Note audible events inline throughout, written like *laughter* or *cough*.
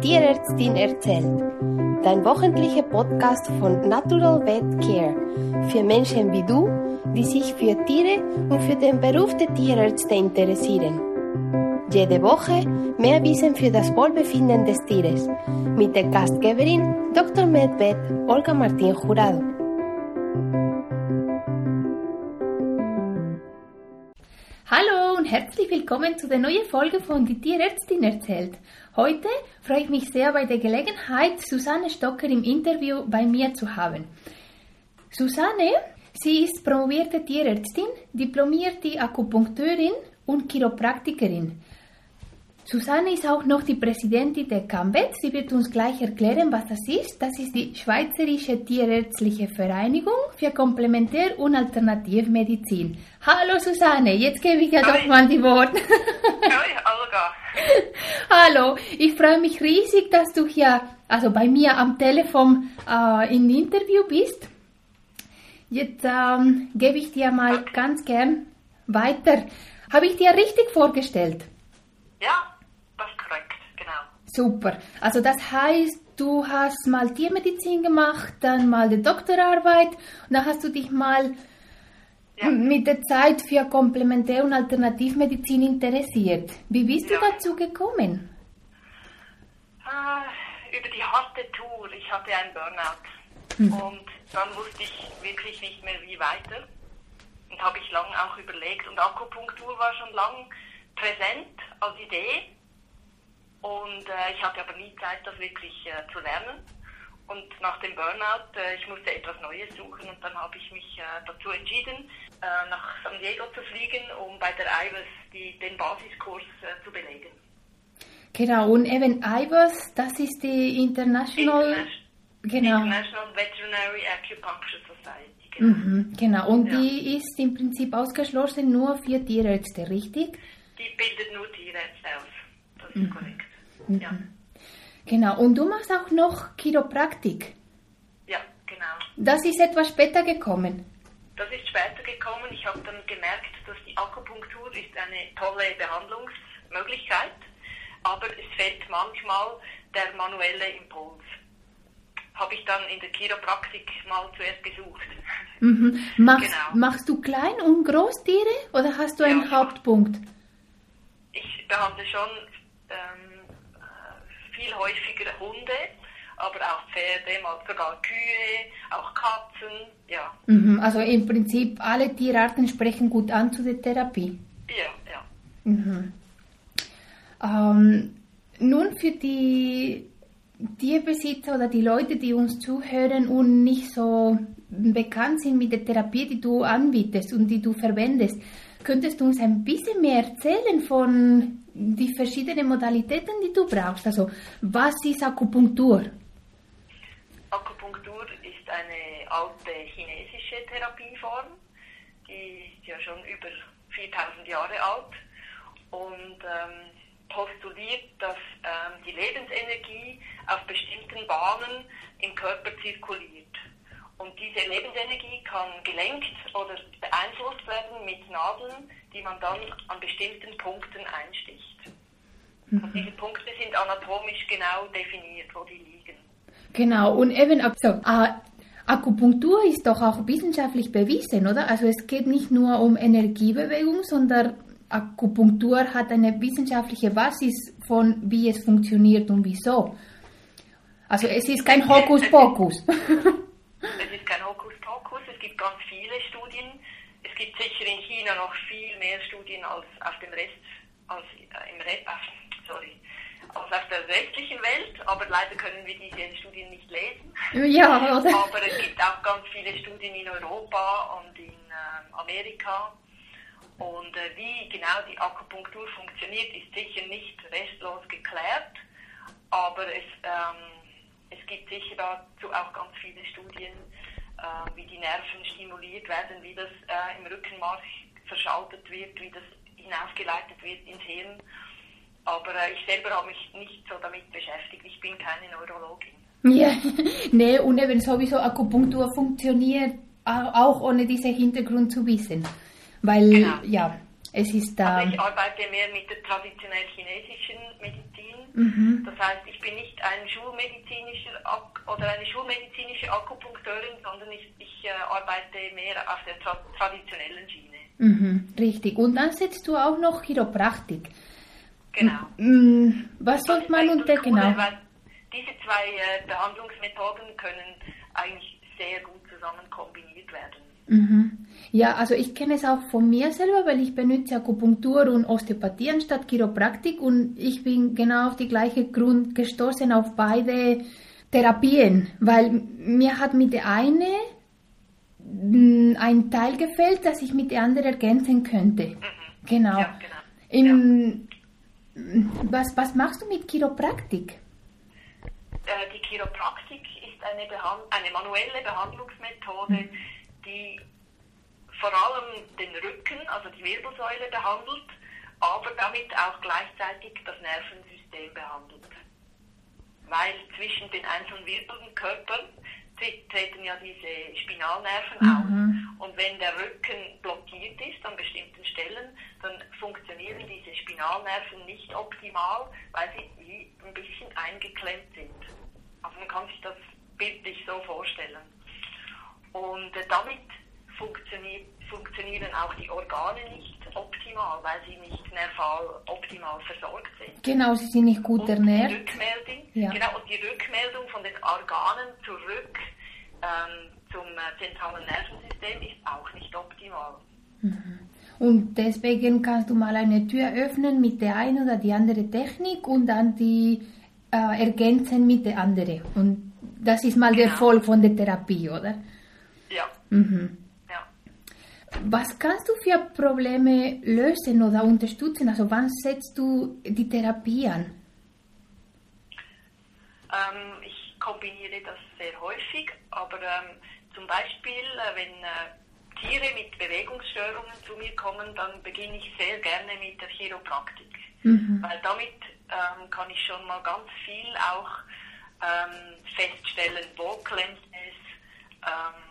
Tierärztin erzählt. Dein wöchentlicher Podcast von Natural Vet Care für Menschen wie du, die sich für Tiere und für den Beruf der Tierärzte interessieren. Jede Woche mehr Wissen für das Wohlbefinden des Tieres mit der Gastgeberin Dr. Medvet Olga Martin Jurado. Herzlich willkommen zu der neuen Folge von Die Tierärztin erzählt. Heute freue ich mich sehr bei der Gelegenheit, Susanne Stocker im Interview bei mir zu haben. Susanne, sie ist promovierte Tierärztin, diplomierte Akupunkteurin und Chiropraktikerin. Susanne ist auch noch die Präsidentin der CAMBET. Sie wird uns gleich erklären, was das ist. Das ist die Schweizerische Tierärztliche Vereinigung für Komplementär- und Alternativmedizin. Hallo Susanne, jetzt gebe ich ja doch mal die Worte. *laughs* *laughs* Hallo, ich freue mich riesig, dass du hier, also bei mir am Telefon äh, im Interview bist. Jetzt ähm, gebe ich dir mal ganz gern weiter. Habe ich dir richtig vorgestellt? Ja, das ist korrekt, genau. Super. Also das heißt, du hast mal Tiermedizin gemacht, dann mal die Doktorarbeit und dann hast du dich mal Ja. mit der Zeit für Komplementär- und Alternativmedizin interessiert. Wie bist Ja. du dazu gekommen? Äh, über die harte Tour, ich hatte einen Burnout. Und dann wusste ich wirklich nicht mehr, wie weiter. Und habe ich lange auch überlegt. Und Akupunktur war schon lang präsent als Idee. Und äh, ich hatte aber nie Zeit, das wirklich äh, zu lernen. Und nach dem Burnout, äh, ich musste etwas Neues suchen und dann habe ich mich äh, dazu entschieden, äh, nach San Diego zu fliegen, um bei der IWAS die, den Basiskurs äh, zu belegen. Genau, und eben IVAS, das ist die International... Interna- Genau. International Veterinary Acupuncture Society. Genau. Mhm, genau, und Ja. die ist im Prinzip ausgeschlossen nur für Tierärzte, richtig? Die bildet nur Tierärzte aus. Das Mhm. ist Ja. Genau, und du machst auch noch Chiropraktik. ja, genau. Das ist etwas später gekommen. Das ist später gekommen. Ich habe dann gemerkt, dass die Akupunktur ist eine tolle Behandlungsmöglichkeit, aber es fehlt manchmal der manuelle Impuls. Habe ich dann in der Chiropraktik mal zuerst gesucht. *laughs* Mhm. Machst, Genau. machst du Klein- und Großtiere oder hast du einen Ja. Hauptpunkt? Ich behandle schon ähm, äh, viel häufiger Hunde, aber auch Pferde, mal sogar Kühe, auch Katzen. Ja, Mhm. Also im Prinzip alle Tierarten sprechen gut an zu der Therapie. ja, ja. Mhm. Ähm, nun für die Tierbesitzer oder die Leute, die uns zuhören und nicht so bekannt sind mit der Therapie, die du anbietest und die du verwendest, könntest du uns ein bisschen mehr erzählen von die verschiedenen Modalitäten, die du brauchst? Also was ist Akupunktur? Akupunktur ist eine alte chinesische Therapieform, die ist ja schon über 4000 Jahre alt und ähm, postuliert, dass ähm, die Lebensenergie auf bestimmten Bahnen im Körper zirkuliert. Und diese Lebensenergie kann gelenkt oder beeinflusst werden mit Nadeln, die man dann an bestimmten Punkten einsticht. Und diese Punkte sind anatomisch genau definiert, wo die liegen. Genau, und eben so, äh, Akupunktur ist doch auch wissenschaftlich bewiesen, oder? Also es geht nicht nur um Energiebewegung, sondern Akupunktur hat eine wissenschaftliche Basis von wie es funktioniert und wieso. Also es ist kein *laughs* Hokuspokus. *laughs* Es ist kein Hokuspokus, es gibt ganz viele Studien. Es gibt sicher in China noch viel mehr Studien als auf dem Rest, als äh, im Re sorry, als auf der restlichen Welt, aber leider können wir diese Studien nicht lesen. ja, oder? Aber es gibt auch ganz viele Studien in Europa und in ähm, Amerika. Und äh, wie genau die Akupunktur funktioniert, ist sicher nicht restlos geklärt. Aber es, ähm, es gibt sicher dazu auch ganz viele Studien, äh, wie die Nerven stimuliert werden, wie das äh, im Rückenmark verschaltet wird, wie das hinausgeleitet wird ins Hirn. Aber äh, ich selber habe mich nicht so damit beschäftigt. Ich bin keine Neurologin. Ja, *laughs* nee, und eben sowieso Akupunktur funktioniert au- auch ohne diesen Hintergrund zu wissen. Weil, Genau. ja, es ist da. Also ich arbeite mehr mit der traditionell chinesischen Medizin Mhm. Das heißt, ich bin nicht ein schulmedizinischer oder eine schulmedizinische Akupunkteurin, sondern ich, ich äh, arbeite mehr auf der tra traditionellen Schiene. Mhm, richtig. Und dann setzt du auch noch Chiropraktik. Genau. Mhm, was soll man unter genau? Diese zwei äh, Behandlungsmethoden können eigentlich sehr gut zusammen kombiniert werden. Mhm. Ja, also ich kenne es auch von mir selber, weil ich benutze Akupunktur und Osteopathie anstatt Chiropraktik und ich bin genau auf die gleiche Grund gestoßen auf beide Therapien, weil mir hat mit der eine mm, ein Teil gefällt, das ich mit der anderen ergänzen könnte. Mhm. Genau. Ja, genau. Im, ja. was, was machst du mit Chiropraktik? Äh, die Chiropraktik ist eine, Behand eine manuelle Behandlungsmethode, mhm. die vor allem den Rücken, also die Wirbelsäule behandelt, aber damit auch gleichzeitig das Nervensystem behandelt. Weil zwischen den einzelnen Wirbelkörpern treten ja diese Spinalnerven mhm. auf. Und wenn der Rücken blockiert ist an bestimmten Stellen, dann funktionieren diese Spinalnerven nicht optimal, weil sie wie ein bisschen eingeklemmt sind. Also man kann sich das bildlich so vorstellen. Und äh, damit funktioniert, funktionieren auch die Organe nicht optimal, weil sie nicht nerval optimal versorgt sind. Genau, sie sind nicht gut und ernährt. Die Rückmeldung, ja. genau, und die Rückmeldung von den Organen zurück ähm, zum äh, zentralen Nervensystem ist auch nicht optimal. Mhm. Und deswegen kannst du mal eine Tür öffnen mit der einen oder die andere Technik und dann die äh, ergänzen mit der anderen. Und das ist mal genau. der Erfolg von der Therapie, oder? Ja. Mhm. Was kannst du für Probleme lösen oder unterstützen? Also wann setzt du die Therapie an? Ähm, ich kombiniere das sehr häufig, aber ähm, zum Beispiel, äh, wenn äh, Tiere mit Bewegungsstörungen zu mir kommen, dann beginne ich sehr gerne mit der Chiropraktik. Mhm. Weil damit ähm, kann ich schon mal ganz viel auch ähm, feststellen, wo klemmt es, ähm,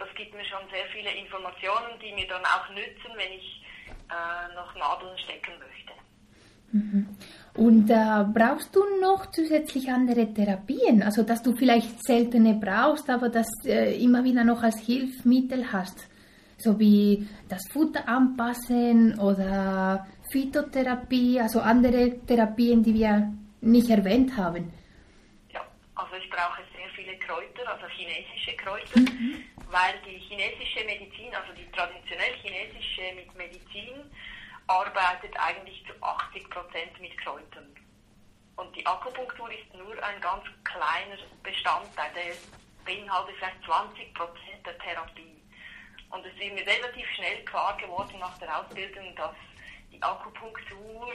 das gibt mir schon sehr viele Informationen, die mir dann auch nützen, wenn ich äh, noch Nadeln stecken möchte. Mhm. Und äh, brauchst du noch zusätzlich andere Therapien? Also, dass du vielleicht seltene brauchst, aber das äh, immer wieder noch als Hilfsmittel hast? So wie das Futter anpassen oder Phytotherapie, also andere Therapien, die wir nicht erwähnt haben. Ja, also ich brauche sehr viele Kräuter, also chinesische Kräuter. Mhm weil die chinesische Medizin, also die traditionell chinesische Medizin, arbeitet eigentlich zu 80 Prozent mit Kräutern. Und die Akupunktur ist nur ein ganz kleiner Bestandteil, der beinhaltet vielleicht 20 Prozent der Therapie. Und es ist mir relativ schnell klar geworden nach der Ausbildung, dass die Akupunktur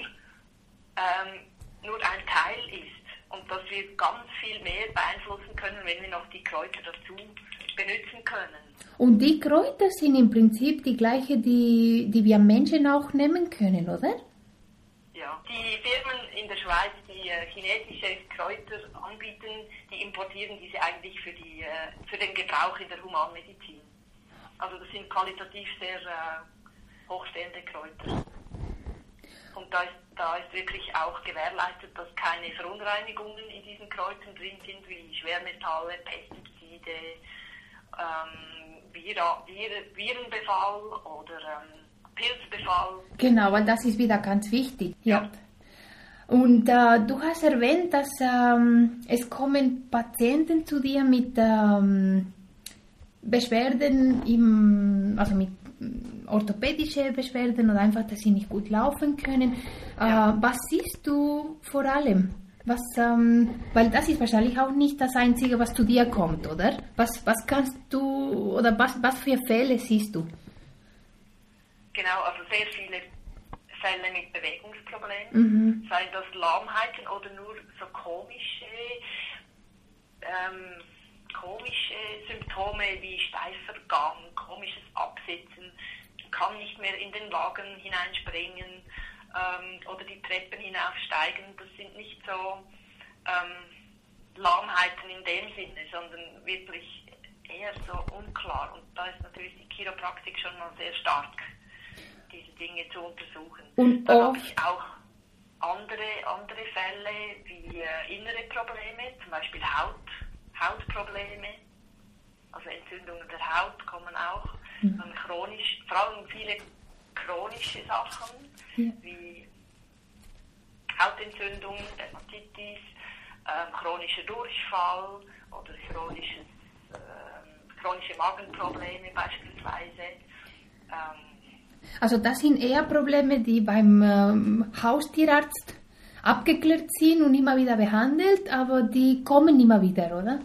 ähm, nur ein Teil ist und dass wir ganz viel mehr beeinflussen können, wenn wir noch die Kräuter dazu benutzen können. Und die Kräuter sind im Prinzip die gleiche, die, die wir Menschen auch nehmen können, oder? Ja, die Firmen in der Schweiz, die äh, chinesische Kräuter anbieten, die importieren diese eigentlich für, die, äh, für den Gebrauch in der Humanmedizin. Also das sind qualitativ sehr äh, hochstehende Kräuter. Und da ist, da ist wirklich auch gewährleistet, dass keine Verunreinigungen in diesen Kräutern drin sind, wie Schwermetalle, Pestizide, ähm, Virenbefall oder ähm, Pilzbefall. Genau, weil das ist wieder ganz wichtig. Ja. Und äh, du hast erwähnt, dass ähm, es kommen Patienten zu dir mit ähm, Beschwerden im, also mit mm, orthopädischen Beschwerden oder einfach, dass sie nicht gut laufen können. Ja. Äh, was siehst du vor allem? Was, ähm, weil das ist wahrscheinlich auch nicht das Einzige, was zu dir kommt, oder? Was, was kannst du, oder was, was für Fälle siehst du? Genau, also sehr viele Fälle mit Bewegungsproblemen, mhm. seien das Lahmheiten oder nur so komische, ähm, komische Symptome wie steifer Gang, komisches Absitzen, kann nicht mehr in den Wagen hineinspringen, ähm, oder die Treppen hinaufsteigen, das sind nicht so ähm, Lahmheiten in dem Sinne, sondern wirklich eher so unklar. Und da ist natürlich die Chiropraktik schon mal sehr stark, diese Dinge zu untersuchen. Und da habe ich auch andere, andere Fälle wie äh, innere Probleme, zum Beispiel Haut, Hautprobleme, also Entzündungen der Haut kommen auch, mhm. dann chronisch, vor allem viele chronische Sachen ja. wie Hautentzündung, Dermatitis, äh, chronischer Durchfall oder chronisches, äh, chronische Magenprobleme beispielsweise. Ähm, also das sind eher Probleme, die beim ähm, Haustierarzt abgeklärt sind und immer wieder behandelt, aber die kommen immer wieder, oder?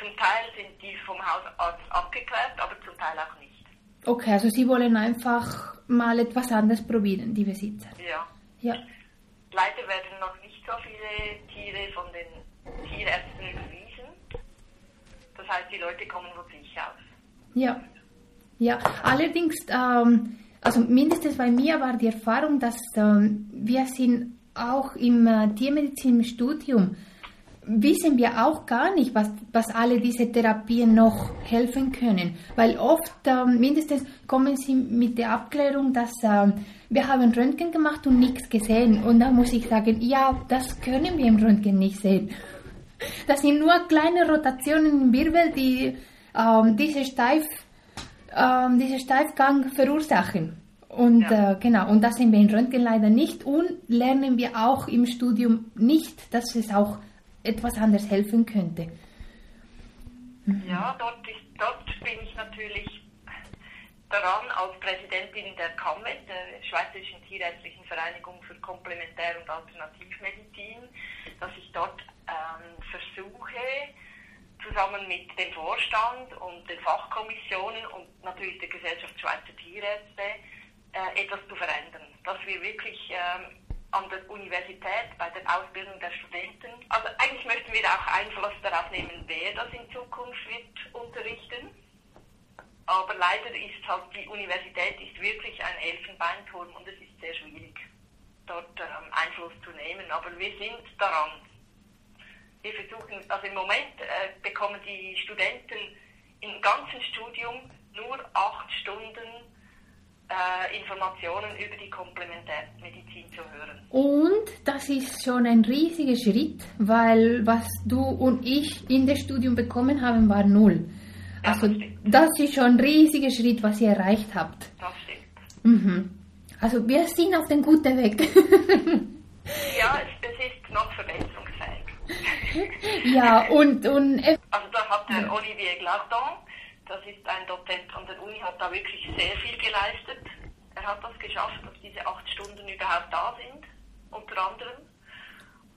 Zum Teil sind die vom Hausarzt abgeklärt, aber zum Teil auch nicht. Okay, also Sie wollen einfach mal etwas anderes probieren, die Besitzer. Ja. ja. Leider werden noch nicht so viele Tiere von den Tierärzten überwiesen. Das heißt, die Leute kommen sich aus. Ja. Ja, allerdings ähm, also mindestens bei mir war die Erfahrung, dass ähm, wir sind auch im äh, Tiermedizinstudium wissen wir auch gar nicht, was, was alle diese Therapien noch helfen können. Weil oft ähm, mindestens kommen sie mit der Abklärung, dass ähm, wir haben Röntgen gemacht und nichts gesehen. Und da muss ich sagen, ja, das können wir im Röntgen nicht sehen. Das sind nur kleine Rotationen im Wirbel, die ähm, diese Steif ähm, diesen Steifgang verursachen. Und ja. äh, genau, und das sehen wir in Röntgen leider nicht und lernen wir auch im Studium nicht, dass es auch etwas anderes helfen könnte. Ja, dort, ist, dort bin ich natürlich daran als Präsidentin der KAMET, der Schweizerischen Tierärztlichen Vereinigung für Komplementär- und Alternativmedizin, dass ich dort ähm, versuche, zusammen mit dem Vorstand und den Fachkommissionen und natürlich der Gesellschaft Schweizer Tierärzte äh, etwas zu verändern. Dass wir wirklich ähm, an der Universität, bei der Ausbildung der Studenten, also eigentlich möchten wir auch Einfluss darauf nehmen, wer das in Zukunft wird unterrichten. Aber leider ist halt die Universität ist wirklich ein Elfenbeinturm und es ist sehr schwierig, dort ähm, Einfluss zu nehmen. Aber wir sind daran, wir versuchen, also im Moment äh, bekommen die Studenten im ganzen Studium nur acht Stunden äh, Informationen über die Komplementärmedizin zu hören. Und das ist schon ein riesiger Schritt, weil was du und ich in das Studium bekommen haben, war null. Ja, also das, das, ist schon ein riesiger Schritt, was ihr erreicht habt. Das stimmt. Mhm. Also wir sind auf dem guten Weg. *laughs* ja, es, es ist noch verbessert ja, und, und... Also da hat der Olivier Glardon, das ist ein Dozent an der Uni, hat da wirklich sehr viel geleistet. Er hat das geschafft, dass diese acht Stunden überhaupt da sind, unter anderem.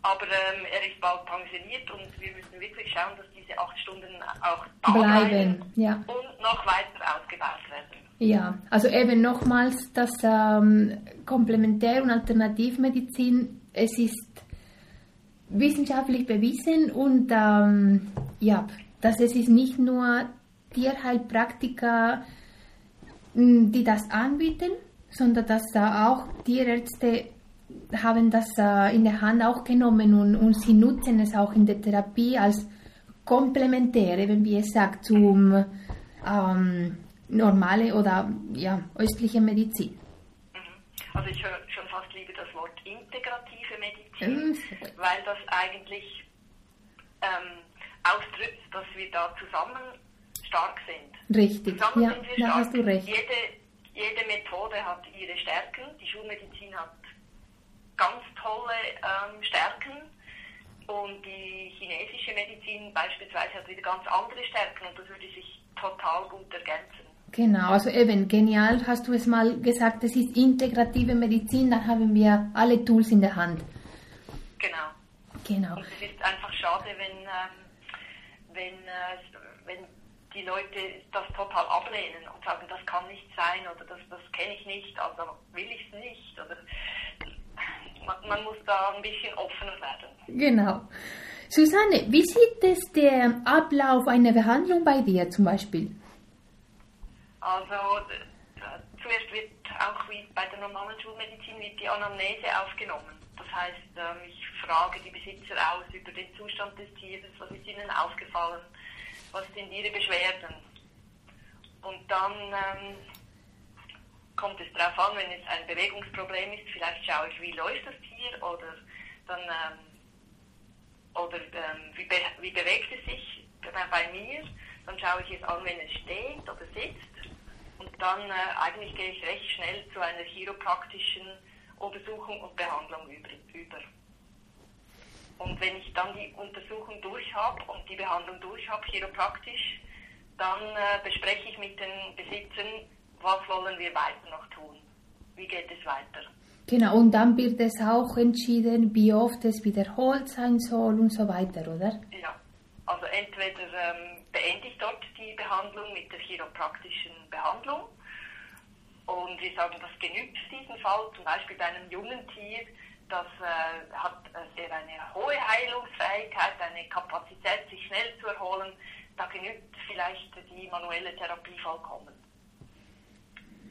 Aber ähm, er ist bald pensioniert und wir müssen wirklich schauen, dass diese acht Stunden auch da bleiben, bleiben ja. und noch weiter ausgebaut werden. Ja, also eben nochmals, dass ähm, Komplementär- und Alternativmedizin, es ist wissenschaftlich bewiesen und ähm, ja, dass es ist nicht nur Tierheilpraktiker, hm, die das anbieten, sondern dass auch Tierärzte haben das äh, in der Hand auch genommen und, und sie nutzen es auch in der Therapie als komplementäre, wenn wir es sagt, zum ähm, normale oder ja, östliche Medizin. Mhm. Also ich höre schon fast lieber das Wort integrative Medizin, mhm. weil das eigentlich ähm, ausdrückt, dass wir da zusammen stark sind. Richtig, zusammen ja, sind da hast du recht. Jede, jede Methode hat ihre Stärken. Die Schulmedizin hat ganz tolle ähm, Stärken und die chinesische Medizin beispielsweise hat wieder ganz andere Stärken und das würde sich total gut ergänzen. Genau, also eben, genial hast du es mal gesagt, es ist integrative Medizin, dann haben wir alle Tools in der Hand. Genau. Genau. Und es ist einfach schade, wenn, ähm, wenn, äh, wenn die Leute das total ablehnen und sagen, das kann nicht sein oder das, das kenne ich nicht, also will ich es nicht. Oder man, man, muss da ein bisschen offener werden. Genau. Susanne, wie sieht es der Ablauf einer Behandlung bei dir zum Beispiel? Also zuerst wird auch wie bei der normalen Schulmedizin wird die Anamnese aufgenommen. Das heißt, ähm, ich frage die Besitzer aus über den Zustand des Tieres, was ist ihnen aufgefallen, was sind ihre Beschwerden. Und dann ähm, kommt es darauf an, wenn es ein Bewegungsproblem ist, vielleicht schaue ich, wie läuft das Tier oder dann ähm, oder ähm, wie, be wie bewegt es sich bei mir. Dann schaue ich es an, wenn es steht oder sitzt. Und dann äh, eigentlich gehe ich recht schnell zu einer chiropraktischen Untersuchung und Behandlung über. über. Und wenn ich dann die Untersuchung durch habe und die Behandlung durch habe, chiropraktisch, dann äh, bespreche ich mit den Besitzern, was wollen wir weiter noch tun? Wie geht es weiter? Genau, und dann wird es auch entschieden, wie oft es wiederholt sein soll und so weiter, oder? Ja, also entweder ähm, beende ich dort die Behandlung mit der chiropraktischen Behandlung und wir sagen, das genügt diesen Fall, zum Beispiel bei einem jungen Tier, das äh, hat sehr eine hohe Heilungsfähigkeit, eine Kapazität, sich schnell zu erholen. Da genügt vielleicht die manuelle Therapie vollkommen.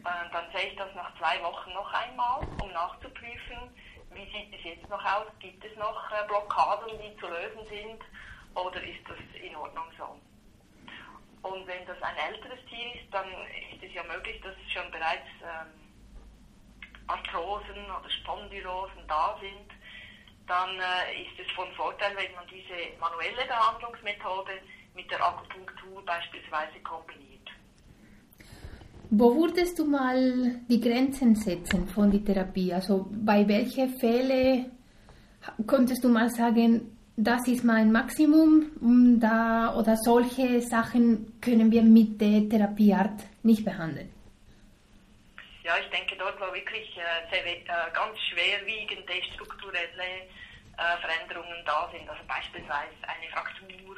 Äh, dann sehe ich das nach zwei Wochen noch einmal, um nachzuprüfen, wie sieht es jetzt noch aus, gibt es noch äh, Blockaden, die zu lösen sind oder ist das in Ordnung so. Und wenn das ein älteres Tier ist, dann ist es ja möglich, dass schon bereits ähm, Arthrosen oder Spondylosen da sind, dann äh, ist es von Vorteil, wenn man diese manuelle Behandlungsmethode mit der Akupunktur beispielsweise kombiniert. Wo würdest du mal die Grenzen setzen von der Therapie? Also bei welchen Fällen könntest du mal sagen, das ist mein Maximum da, oder solche Sachen können wir mit der Therapieart nicht behandeln? Ja, ich denke, dort, wo wirklich äh, sehr, äh, ganz schwerwiegende strukturelle äh, Veränderungen da sind, also beispielsweise eine Fraktur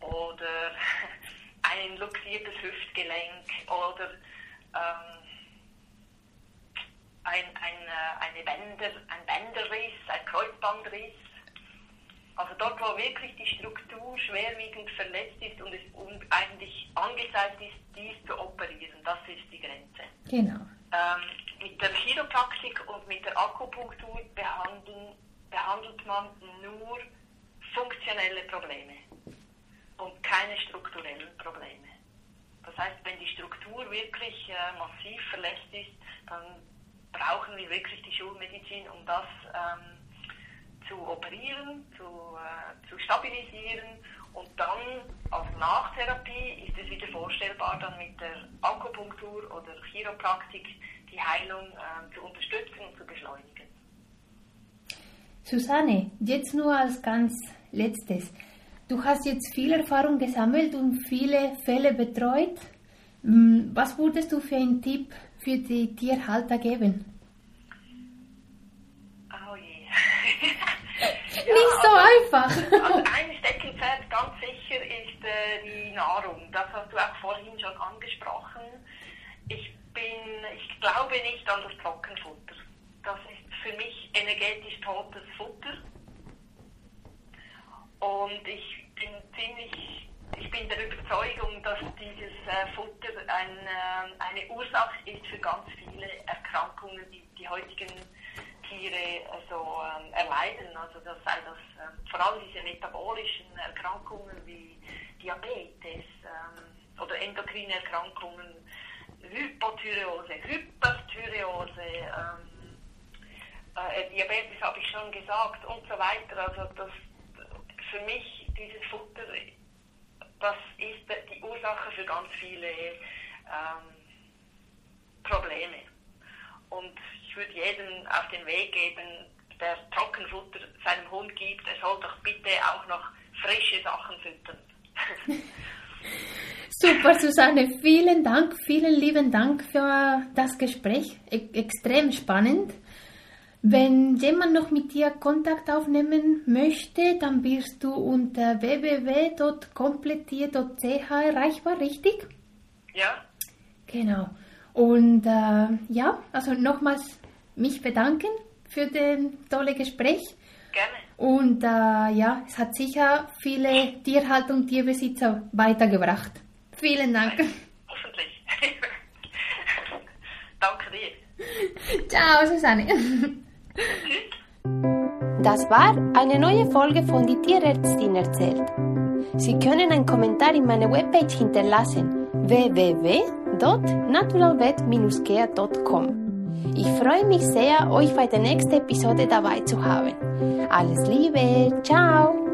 oder *laughs* ein luxiertes Hüftgelenk oder ähm, ein, ein, eine Bänder, ein Bänderriss, ein Kreuzbandriss. Also dort, wo wirklich die Struktur schwerwiegend verletzt ist und es eigentlich angezeigt ist, dies zu operieren, das ist die Grenze. Genau. Ähm, mit der Chiropraktik und mit der Akupunktur behandeln, behandelt man nur funktionelle Probleme und keine strukturellen Probleme. Das heißt, wenn die Struktur wirklich äh, massiv verletzt ist, dann brauchen wir wirklich die Schulmedizin, um das ähm, zu operieren, zu, äh, zu stabilisieren und dann als Nachtherapie ist es wieder vorstellbar, dann mit der Akupunktur oder Chiropraktik die Heilung äh, zu unterstützen und zu beschleunigen. Susanne, jetzt nur als ganz letztes. Du hast jetzt viel Erfahrung gesammelt und viele Fälle betreut. Hm, was würdest du für einen Tipp für die Tierhalter geben? Ja, Nicht so also, einfach. *laughs* Also ein Steckenpferd ganz sicher ist äh, die Nahrung. Das hast du auch vorhin schon angesprochen. Ich bin, ich glaube nicht an das Trockenfutter. Das ist für mich energetisch totes Futter. Und ich bin ziemlich, ich bin der Überzeugung, dass dieses äh, Futter ein, äh, eine Ursache ist für ganz viele Erkrankungen, die die heutigen Tiere also, ähm, erleiden. Also das sei das ähm, vor allem diese metabolischen Erkrankungen wie Diabetes ähm, oder endokrine Erkrankungen, Hypothyreose, Hyperthyreose, ähm, äh, Diabetes habe ich schon gesagt und so weiter. Also das für mich dieses Futter, das ist die Ursache für ganz viele ähm. Und ich würde jedem auf den Weg geben, der Trockenfutter seinem Hund gibt, er soll doch bitte auch noch frische Sachen füttern. *laughs* Super, Susanne, vielen Dank, vielen lieben Dank für das Gespräch. E extrem spannend. Wenn jemand noch mit dir Kontakt aufnehmen möchte, dann bist du unter www.komplettier.ch erreichbar, richtig? Ja. Genau. Und äh, ja, also nochmals mich bedanken für das tolle Gespräch. Gerne. Und äh, ja, es hat sicher viele Tierhaltung, Tierbesitzer weitergebracht. Vielen Dank. Hoffentlich. *laughs* Danke dir. Ciao, Susanne. Das war eine neue Folge von Die Tierärztin erzählt. Sie können einen Kommentar in meiner Webpage hinterlassen www www.naturalvet-care.com. Ich freue mich sehr, euch bei der nächsten Episode dabei zu haben. Alles Liebe, ciao!